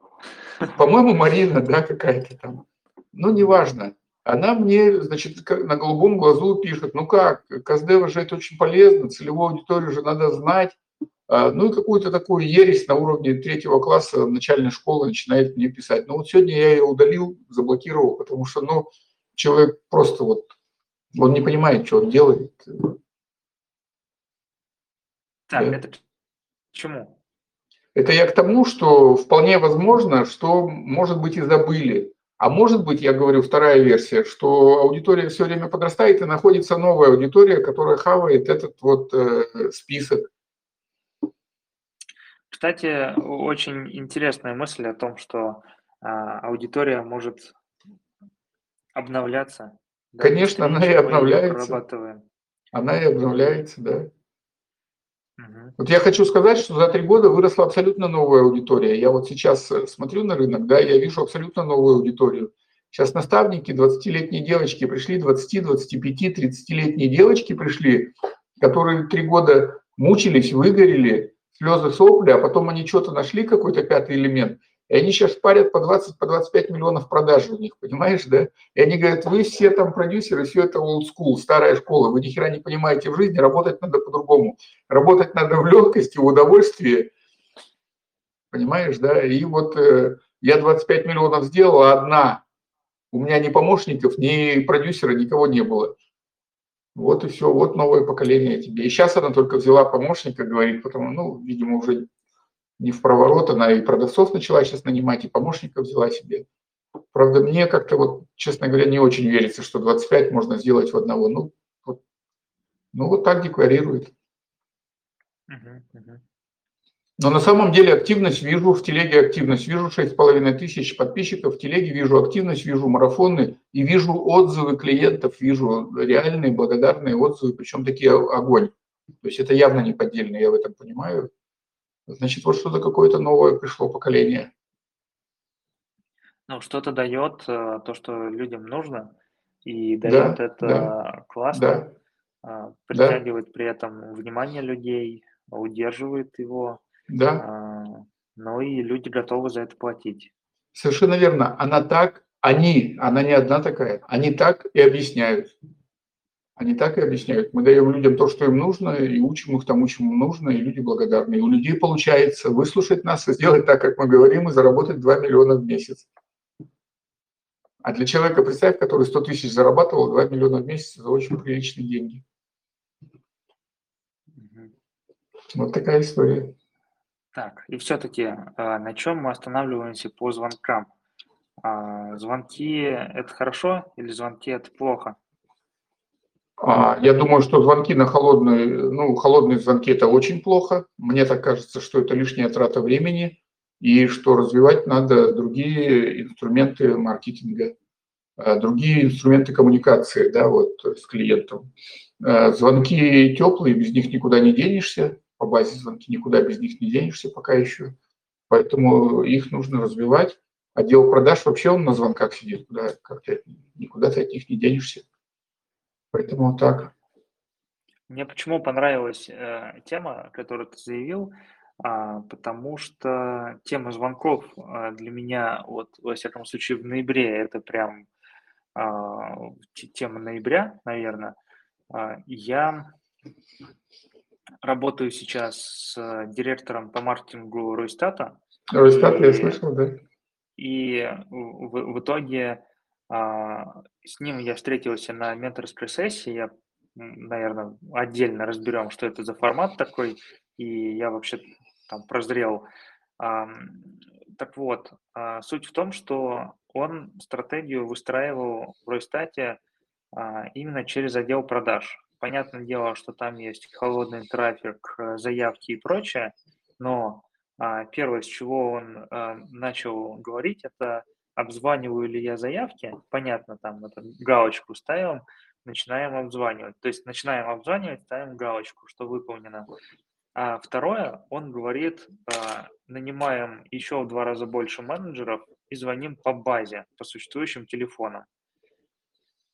По-моему, Марина, да, какая-то там. Ну, неважно. Она мне, значит, на голубом глазу пишет, ну как, Каздева же это очень полезно, целевую аудиторию же надо знать. А, ну и какую-то такую ересь на уровне третьего класса начальной школы начинает мне писать. Ну вот сегодня я ее удалил, заблокировал, потому что, ну, человек просто вот, он не понимает, что он делает. Так, да? это к чему? Это я к тому, что вполне возможно, что, может быть, и забыли. А может быть, я говорю, вторая версия, что аудитория все время подрастает и находится новая аудитория, которая хавает этот вот э, список. Кстати, очень интересная мысль о том, что э, аудитория может обновляться. Конечно, она и обновляется. Она и обновляется, да. Угу. Вот я хочу сказать, что за три года выросла абсолютно новая аудитория. Я вот сейчас э, смотрю на рынок, да, я вижу абсолютно новую аудиторию. Сейчас наставники, 20-летние девочки пришли, 20, 25, 30-летние девочки пришли, которые три года мучились, выгорели, слезы, сопли, а потом они что-то нашли, какой-то пятый элемент – и они сейчас парят по 20, по 25 миллионов продаж у них, понимаешь, да? И они говорят, вы все там продюсеры, все это old school, старая школа, вы ни хера не понимаете в жизни, работать надо по-другому. Работать надо в легкости, в удовольствии, понимаешь, да? И вот э, я 25 миллионов сделал, а одна. У меня ни помощников, ни продюсера, никого не было. Вот и все, вот новое поколение тебе. И сейчас она только взяла помощника, говорит, потому, ну, видимо, уже не в проворот, она и продавцов начала сейчас нанимать, и помощников взяла себе. Правда, мне как-то вот, честно говоря, не очень верится, что 25 можно сделать в одного. Ну, вот, ну, вот так декларирует. Но на самом деле активность вижу, в телеге активность вижу, 6,5 тысяч подписчиков, в телеге вижу активность, вижу марафоны и вижу отзывы клиентов, вижу реальные благодарные отзывы, причем такие огонь. То есть это явно не поддельно, я в этом понимаю. Значит, вот что-то какое-то новое пришло поколение. Ну, что-то дает э, то, что людям нужно, и дает да, это да, классно, да, притягивает да. при этом внимание людей, удерживает его. Да. А, ну и люди готовы за это платить. Совершенно верно. Она так, они, она не одна такая, они так и объясняют. Они так и объясняют. Мы даем людям то, что им нужно, и учим их тому, чему нужно, и люди благодарны. И у людей получается выслушать нас и сделать так, как мы говорим, и заработать 2 миллиона в месяц. А для человека, представь, который 100 тысяч зарабатывал, 2 миллиона в месяц – это очень приличные деньги. Вот такая история. Так, и все-таки а, на чем мы останавливаемся по звонкам? А, звонки – это хорошо или звонки – это плохо? А, я думаю, что звонки на холодные, ну, холодные звонки – это очень плохо. Мне так кажется, что это лишняя трата времени и что развивать надо другие инструменты маркетинга, другие инструменты коммуникации, да, вот с клиентом. Звонки теплые, без них никуда не денешься, по базе звонки никуда без них не денешься пока еще, поэтому их нужно развивать. Отдел продаж вообще он на звонках сидит, куда, как ты, никуда ты от них не денешься. Поэтому так. Мне почему понравилась э, тема, которую ты заявил, а, потому что тема звонков а, для меня, вот, во всяком случае, в ноябре, это прям а, тема ноября, наверное. А, я работаю сейчас с директором по маркетингу Ройстата. Ройстат, я слышал, да. И в, в итоге а, с ним я встретился на менторской сессии. Я, наверное, отдельно разберем, что это за формат такой. И я вообще там прозрел. так вот, а, суть в том, что он стратегию выстраивал в Ройстате а, именно через отдел продаж. Понятное дело, что там есть холодный трафик, э, заявки и прочее, но а, первое, с чего он начал говорить, это обзваниваю ли я заявки, понятно, там это галочку ставим, начинаем обзванивать. То есть начинаем обзванивать, ставим галочку, что выполнено. А второе, он говорит, а, нанимаем еще в два раза больше менеджеров и звоним по базе, по существующим телефонам.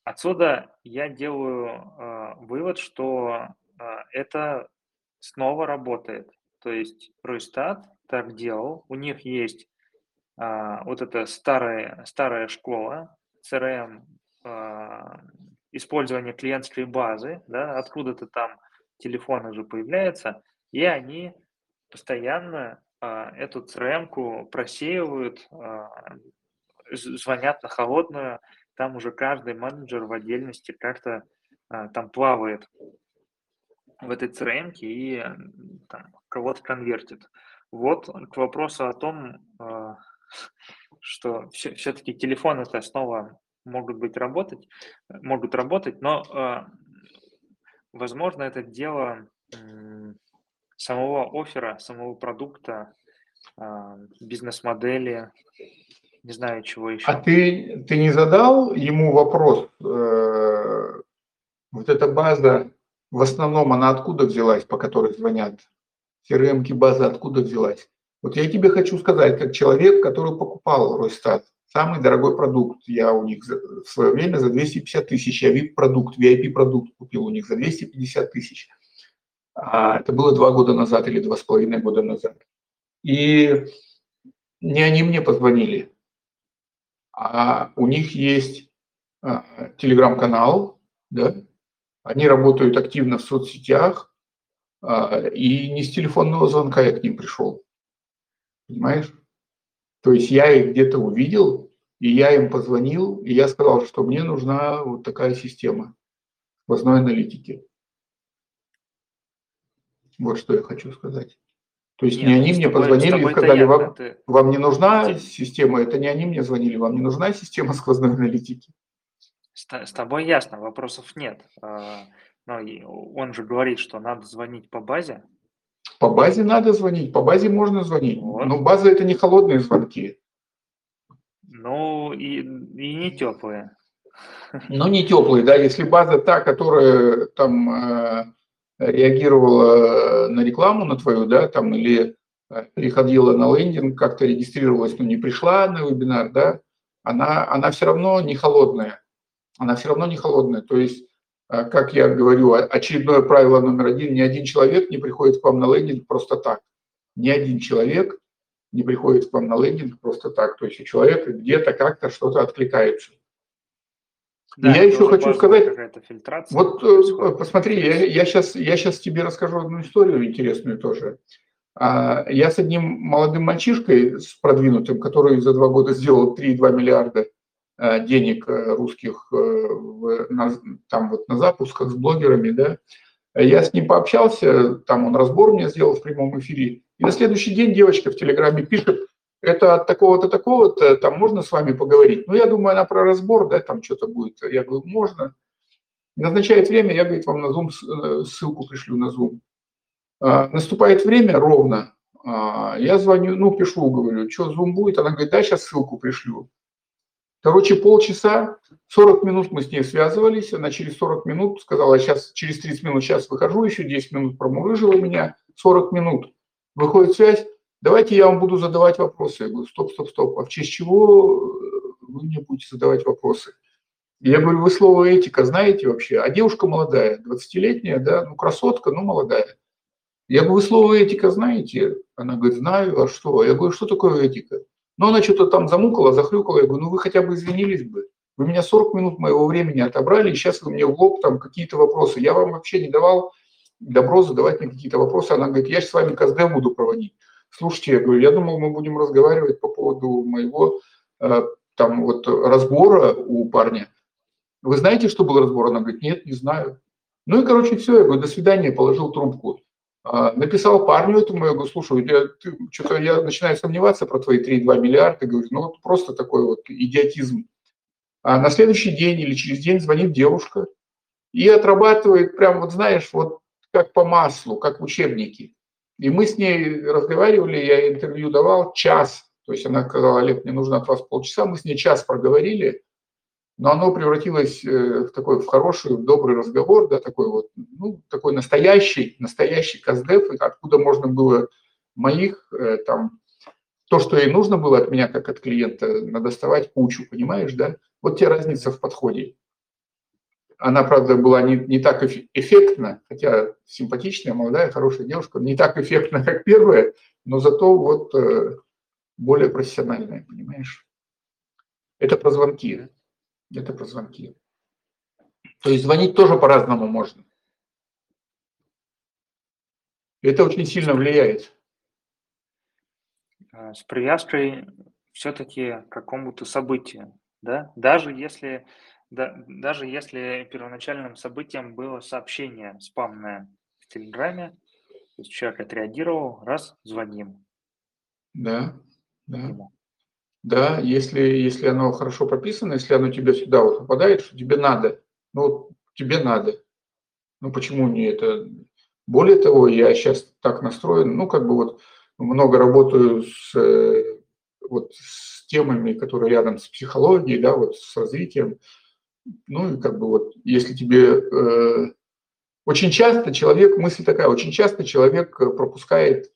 Отсюда я делаю э, вывод, что э, это снова работает. То есть Ройстат так делал, у них есть э, вот эта старая, старая школа, CRM, э, использование клиентской базы, да, откуда-то там телефон уже появляется, и они постоянно а, эту crm просеивают, а, звонят на холодную, там уже каждый менеджер в отдельности как-то а, там плавает в этой crm и там, кого-то конвертит. Вот к вопросу о том, а, что все, все-таки телефоны-то снова могут быть работать, могут работать, но а, возможно это дело самого оффера, самого продукта, бизнес-модели, не знаю, чего еще. А ты, ты не задал ему вопрос, э, вот эта база, в основном она откуда взялась, по которой звонят? crm база откуда взялась? Вот я тебе хочу сказать, как человек, который покупал Ройстат, самый дорогой продукт, я у них в свое время за 250 тысяч, я VIP-продукт, VIP-продукт купил у них за 250 тысяч. А это было два года назад или два с половиной года назад. И не они мне позвонили, а у них есть а, телеграм-канал, да, они работают активно в соцсетях, а, и не с телефонного звонка я к ним пришел. Понимаешь? То есть я их где-то увидел, и я им позвонил, и я сказал, что мне нужна вот такая система сквозной аналитики. Вот что я хочу сказать. То есть Нет, не они мне позвонили и сказали, вам, ты... вам не нужна система, это не они мне звонили, вам не нужна система сквозной аналитики. С, с тобой ясно, вопросов нет. А, но он же говорит, что надо звонить по базе. По базе надо звонить, по базе можно звонить. Вот. Но база это не холодные звонки. Ну и, и не теплые. Ну не теплые, да. Если база та, которая там э, реагировала на рекламу на твою, да, там, или э, переходила на лендинг, как-то регистрировалась, но не пришла на вебинар, да, она, она все равно не холодная. Она все равно не холодная. То есть, э, как я говорю, очередное правило номер один, ни один человек не приходит к вам на лендинг просто так. Ни один человек не приходит к вам на лендинг просто так. То есть у человека где-то как-то что-то откликается. Да, я еще хочу сказать, вот э, происходит. посмотри, я, я, сейчас, я сейчас тебе расскажу одну историю интересную тоже. А, я с одним молодым мальчишкой, с продвинутым, который за два года сделал 3,2 миллиарда э, денег э, русских в, на, там вот на запусках с блогерами, да, я с ним пообщался, там он разбор мне сделал в прямом эфире, и на следующий день девочка в Телеграме пишет, это от такого-то, такого-то, там можно с вами поговорить? Ну, я думаю, она про разбор, да, там что-то будет. Я говорю, можно. Назначает время, я, говорит, вам на Zoom э, ссылку пришлю на Zoom. А, наступает время ровно, а, я звоню, ну, пишу, говорю, что, Zoom будет? Она говорит, да, сейчас ссылку пришлю. Короче, полчаса, 40 минут мы с ней связывались, она через 40 минут сказала, сейчас, через 30 минут, сейчас выхожу, еще 10 минут промурыжила меня, 40 минут. Выходит связь, Давайте я вам буду задавать вопросы. Я говорю, стоп, стоп, стоп. А в честь чего э, вы мне будете задавать вопросы? Я говорю, вы слово этика знаете вообще? А девушка молодая, 20-летняя, да, ну красотка, ну молодая. Я говорю, вы слово этика знаете? Она говорит, знаю, а что? Я говорю, что такое этика? Ну, она что-то там замукала, захрюкала. Я говорю, ну вы хотя бы извинились бы. Вы меня 40 минут моего времени отобрали, и сейчас вы мне в лоб там какие-то вопросы. Я вам вообще не давал добро задавать мне какие-то вопросы. Она говорит, я же с вами КСД буду проводить. Слушайте, я говорю, я думал, мы будем разговаривать по поводу моего э, там вот разбора у парня. Вы знаете, что был разбор? Она говорит, нет, не знаю. Ну и, короче, все, я говорю, до свидания, положил трубку. А, написал парню этому, я говорю, слушай, я, ты, что-то я начинаю сомневаться про твои 3,2 миллиарда, говорю, ну вот просто такой вот идиотизм. А на следующий день или через день звонит девушка и отрабатывает прям, вот знаешь, вот как по маслу, как в учебнике. И мы с ней разговаривали, я интервью давал час, то есть она сказала, Олег, мне нужно от вас полчаса, мы с ней час проговорили, но оно превратилось э, в такой в хороший, в добрый разговор, да, такой вот, ну, такой настоящий, настоящий каздев, откуда можно было моих э, там то, что ей нужно было от меня, как от клиента, надоставать кучу, понимаешь, да? Вот те разница в подходе. Она, правда, была не, не так эффектна, хотя симпатичная, молодая, хорошая девушка, не так эффектна, как первая, но зато вот э, более профессиональная, понимаешь? Это про звонки где-то про звонки. То есть звонить тоже по-разному можно. Это очень сильно влияет. А, с привязкой все-таки к какому-то событию, да? Даже если, да, даже если первоначальным событием было сообщение спамное в Телеграме, то есть человек отреагировал, раз, звоним. Да, да. Ему. Да, если, если оно хорошо прописано, если оно тебе всегда вот попадает, что тебе надо, ну, тебе надо. Ну, почему не это? Более того, я сейчас так настроен, ну, как бы вот много работаю с, э, вот, с темами, которые рядом с психологией, да, вот с развитием. Ну, и как бы вот, если тебе... Э, очень часто человек, мысль такая, очень часто человек пропускает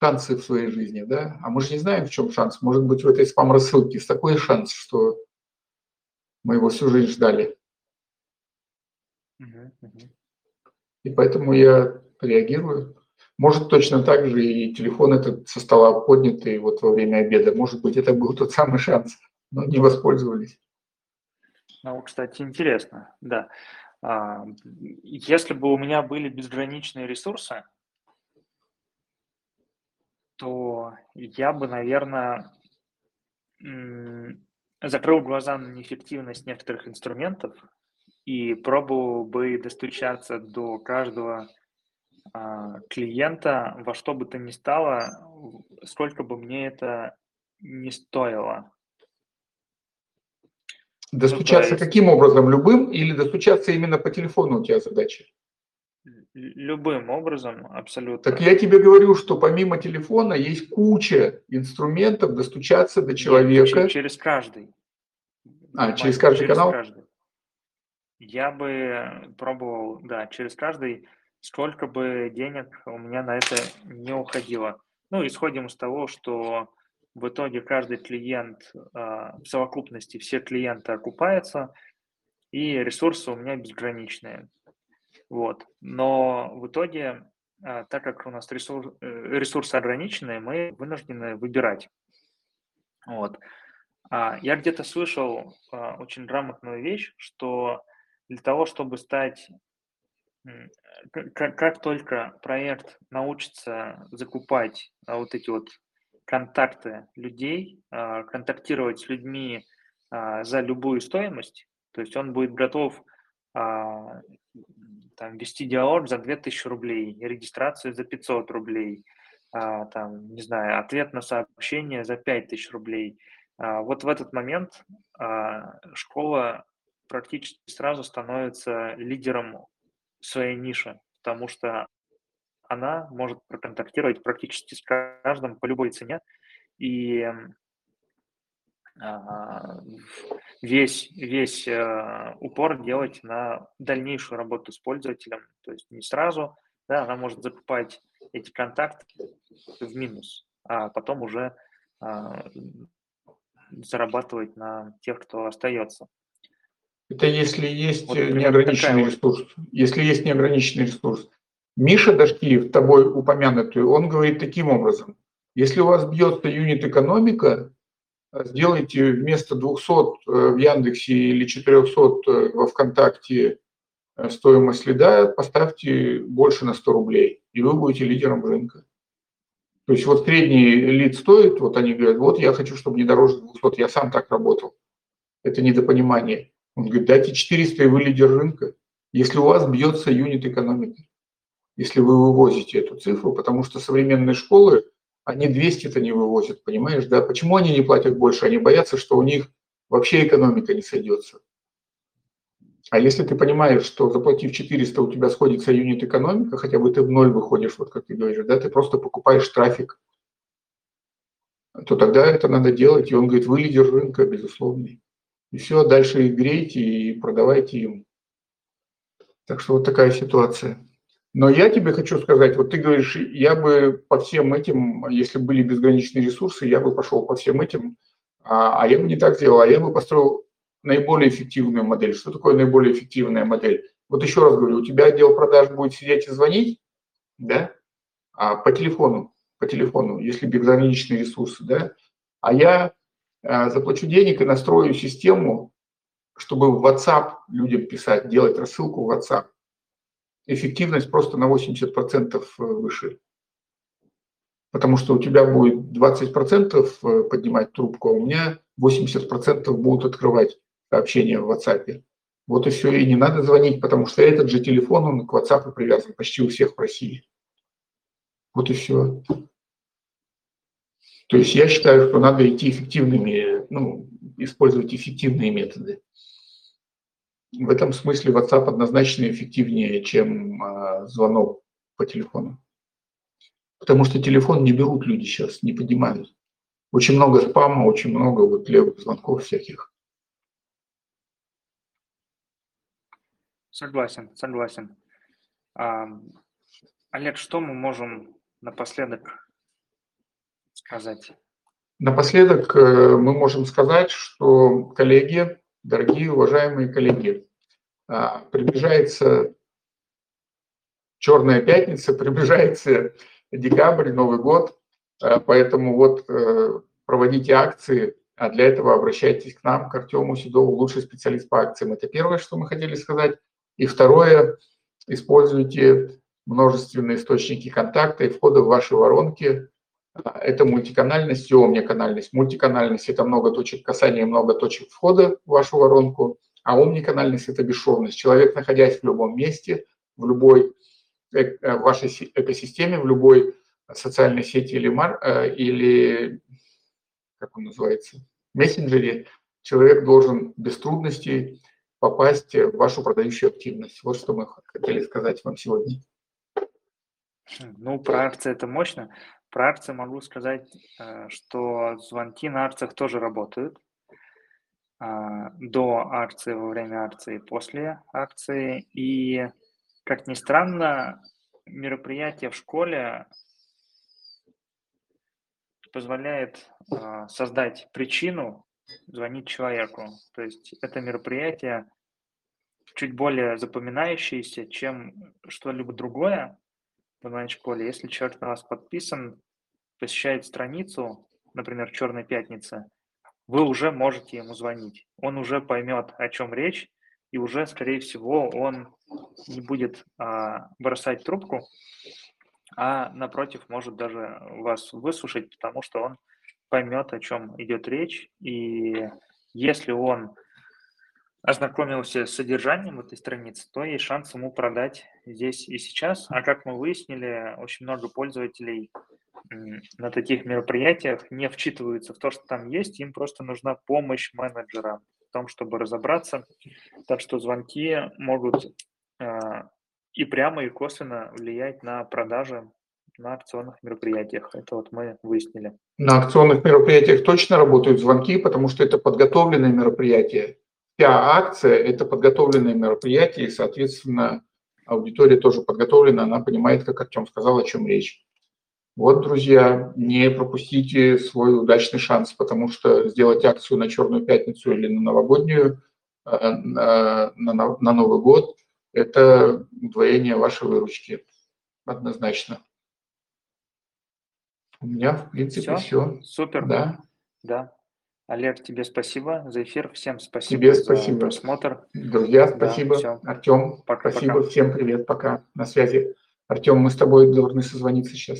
шансы в своей жизни, да? А мы же не знаем, в чем шанс. Может быть, в этой спам-рассылке есть такой шанс, что мы его всю жизнь ждали. И поэтому я реагирую. Может, точно так же и телефон этот со стола поднятый вот во время обеда. Может быть, это был тот самый шанс, но не воспользовались. Ну, кстати, интересно, да. А, если бы у меня были безграничные ресурсы, то я бы, наверное, закрыл глаза на неэффективность некоторых инструментов и пробовал бы достучаться до каждого а, клиента во что бы то ни стало, сколько бы мне это не стоило. Достучаться ну, есть... каким образом? Любым или достучаться именно по телефону у тебя задача? Любым образом, абсолютно. Так я тебе говорю, что помимо телефона есть куча инструментов достучаться до человека. Нет, через каждый. А, через каждый через канал? Каждый. Я бы пробовал, да, через каждый, сколько бы денег у меня на это не уходило. Ну, исходим из того, что в итоге каждый клиент, а, в совокупности все клиенты окупаются, и ресурсы у меня безграничные. Вот. Но в итоге, а, так как у нас ресурс, э, ресурсы ограниченные, мы вынуждены выбирать. Вот. А, я где-то слышал очень грамотную вещь, что для того, чтобы стать, как, как только проект научится закупать вот эти вот контакты людей, контактировать с людьми за любую стоимость, то есть он будет готов там, вести диалог за 2000 рублей, регистрацию за 500 рублей, а, там, не знаю, ответ на сообщение за 5000 рублей. А, вот в этот момент а, школа практически сразу становится лидером своей ниши, потому что она может проконтактировать практически с каждым по любой цене, и а, весь, весь э, упор делать на дальнейшую работу с пользователем. То есть не сразу, да, она может закупать эти контакты в минус, а потом уже а, зарабатывать на тех, кто остается. Это если есть вот, неограниченный ресурс. Вот. Если есть неограниченный ресурс. Миша Дашкиев, тобой упомянутый, он говорит таким образом. Если у вас бьется юнит-экономика, сделайте вместо 200 э, в Яндексе или 400 э, во ВКонтакте э, стоимость лида, поставьте больше на 100 рублей, и вы будете лидером рынка. То есть вот средний лид стоит, вот они говорят, вот я хочу, чтобы не дороже 200, я сам так работал. Это недопонимание. Он говорит, дайте 400, и вы лидер рынка, если у вас бьется юнит экономики. Если вы вывозите эту цифру, потому что современные школы, они 200-то не вывозят, понимаешь, да? Почему они не платят больше? Они боятся, что у них вообще экономика не сойдется. А если ты понимаешь, что заплатив 400, у тебя сходится юнит экономика, хотя бы ты в ноль выходишь, вот как ты говоришь, да, ты просто покупаешь трафик, то тогда это надо делать. И он говорит, вы лидер рынка, безусловный. И все, дальше их грейте и продавайте им. Так что вот такая ситуация. Но я тебе хочу сказать, вот ты говоришь, я бы по всем этим, если были безграничные ресурсы, я бы пошел по всем этим, а, а я бы не так сделал, а я бы построил наиболее эффективную модель. Что такое наиболее эффективная модель? Вот еще раз говорю, у тебя отдел продаж будет сидеть и звонить, да, а по телефону, по телефону, если безграничные ресурсы, да, а я а, заплачу денег и настрою систему, чтобы в WhatsApp людям писать, делать рассылку в WhatsApp. Эффективность просто на 80% э, выше. Потому что у тебя будет 20% э, поднимать трубку, а у меня 80% будут открывать сообщения в WhatsApp. Вот и все, и не надо звонить, потому что этот же телефон, он к WhatsApp привязан почти у всех в России. Вот и все. То есть я считаю, что надо идти эффективными, ну, использовать эффективные методы. В этом смысле WhatsApp однозначно эффективнее, чем э, звонок по телефону. Потому что телефон не берут люди сейчас, не поднимают. Очень много спама, очень много вот левых звонков всяких. Согласен, согласен. А, Олег, что мы можем напоследок сказать? Напоследок э, мы можем сказать, что коллеги, дорогие уважаемые коллеги, а, приближается Черная пятница, приближается декабрь, Новый год, а, поэтому вот э, проводите акции, а для этого обращайтесь к нам, к Артему Седову, лучший специалист по акциям. Это первое, что мы хотели сказать. И второе, используйте множественные источники контакта и входа в ваши воронки. Это мультиканальность и омниканальность. Мультиканальность – это много точек касания, много точек входа в вашу воронку, а омниканальность – это бесшовность. Человек, находясь в любом месте, в любой э, вашей экосистеме, в любой социальной сети или, мар, э, или как он называется, мессенджере, человек должен без трудностей попасть в вашу продающую активность. Вот что мы хотели сказать вам сегодня. Ну, про акции это мощно. Про акции могу сказать, э, что звонки на акциях тоже работают. А, до акции, во время акции, после акции. И, как ни странно, мероприятие в школе позволяет а, создать причину звонить человеку. То есть это мероприятие чуть более запоминающееся, чем что-либо другое в онлайн-школе. Если человек на вас подписан, посещает страницу, например, «Черная пятница», вы уже можете ему звонить. Он уже поймет, о чем речь, и уже, скорее всего, он не будет а, бросать трубку, а напротив может даже вас выслушать, потому что он поймет, о чем идет речь, и если он ознакомился с содержанием этой страницы, то есть шанс ему продать здесь и сейчас. А как мы выяснили, очень много пользователей на таких мероприятиях не вчитываются в то, что там есть, им просто нужна помощь менеджера в том, чтобы разобраться. Так что звонки могут э, и прямо, и косвенно влиять на продажи на акционных мероприятиях. Это вот мы выяснили. На акционных мероприятиях точно работают звонки, потому что это подготовленное мероприятие. Вся акция – это подготовленное мероприятие, и, соответственно, аудитория тоже подготовлена, она понимает, как Артем сказал, о чем речь. Вот, друзья, не пропустите свой удачный шанс, потому что сделать акцию на Черную пятницу или на новогоднюю, э, на, на, на Новый год – это удвоение вашей выручки, однозначно. У меня, в принципе, все. все. Супер. Да. Да. Олег, тебе спасибо за эфир. Всем спасибо тебе за спасибо. просмотр. Друзья, спасибо. Да, Артем, пока, спасибо. Пока. Всем привет. Пока. На связи. Артем, мы с тобой должны созвониться сейчас.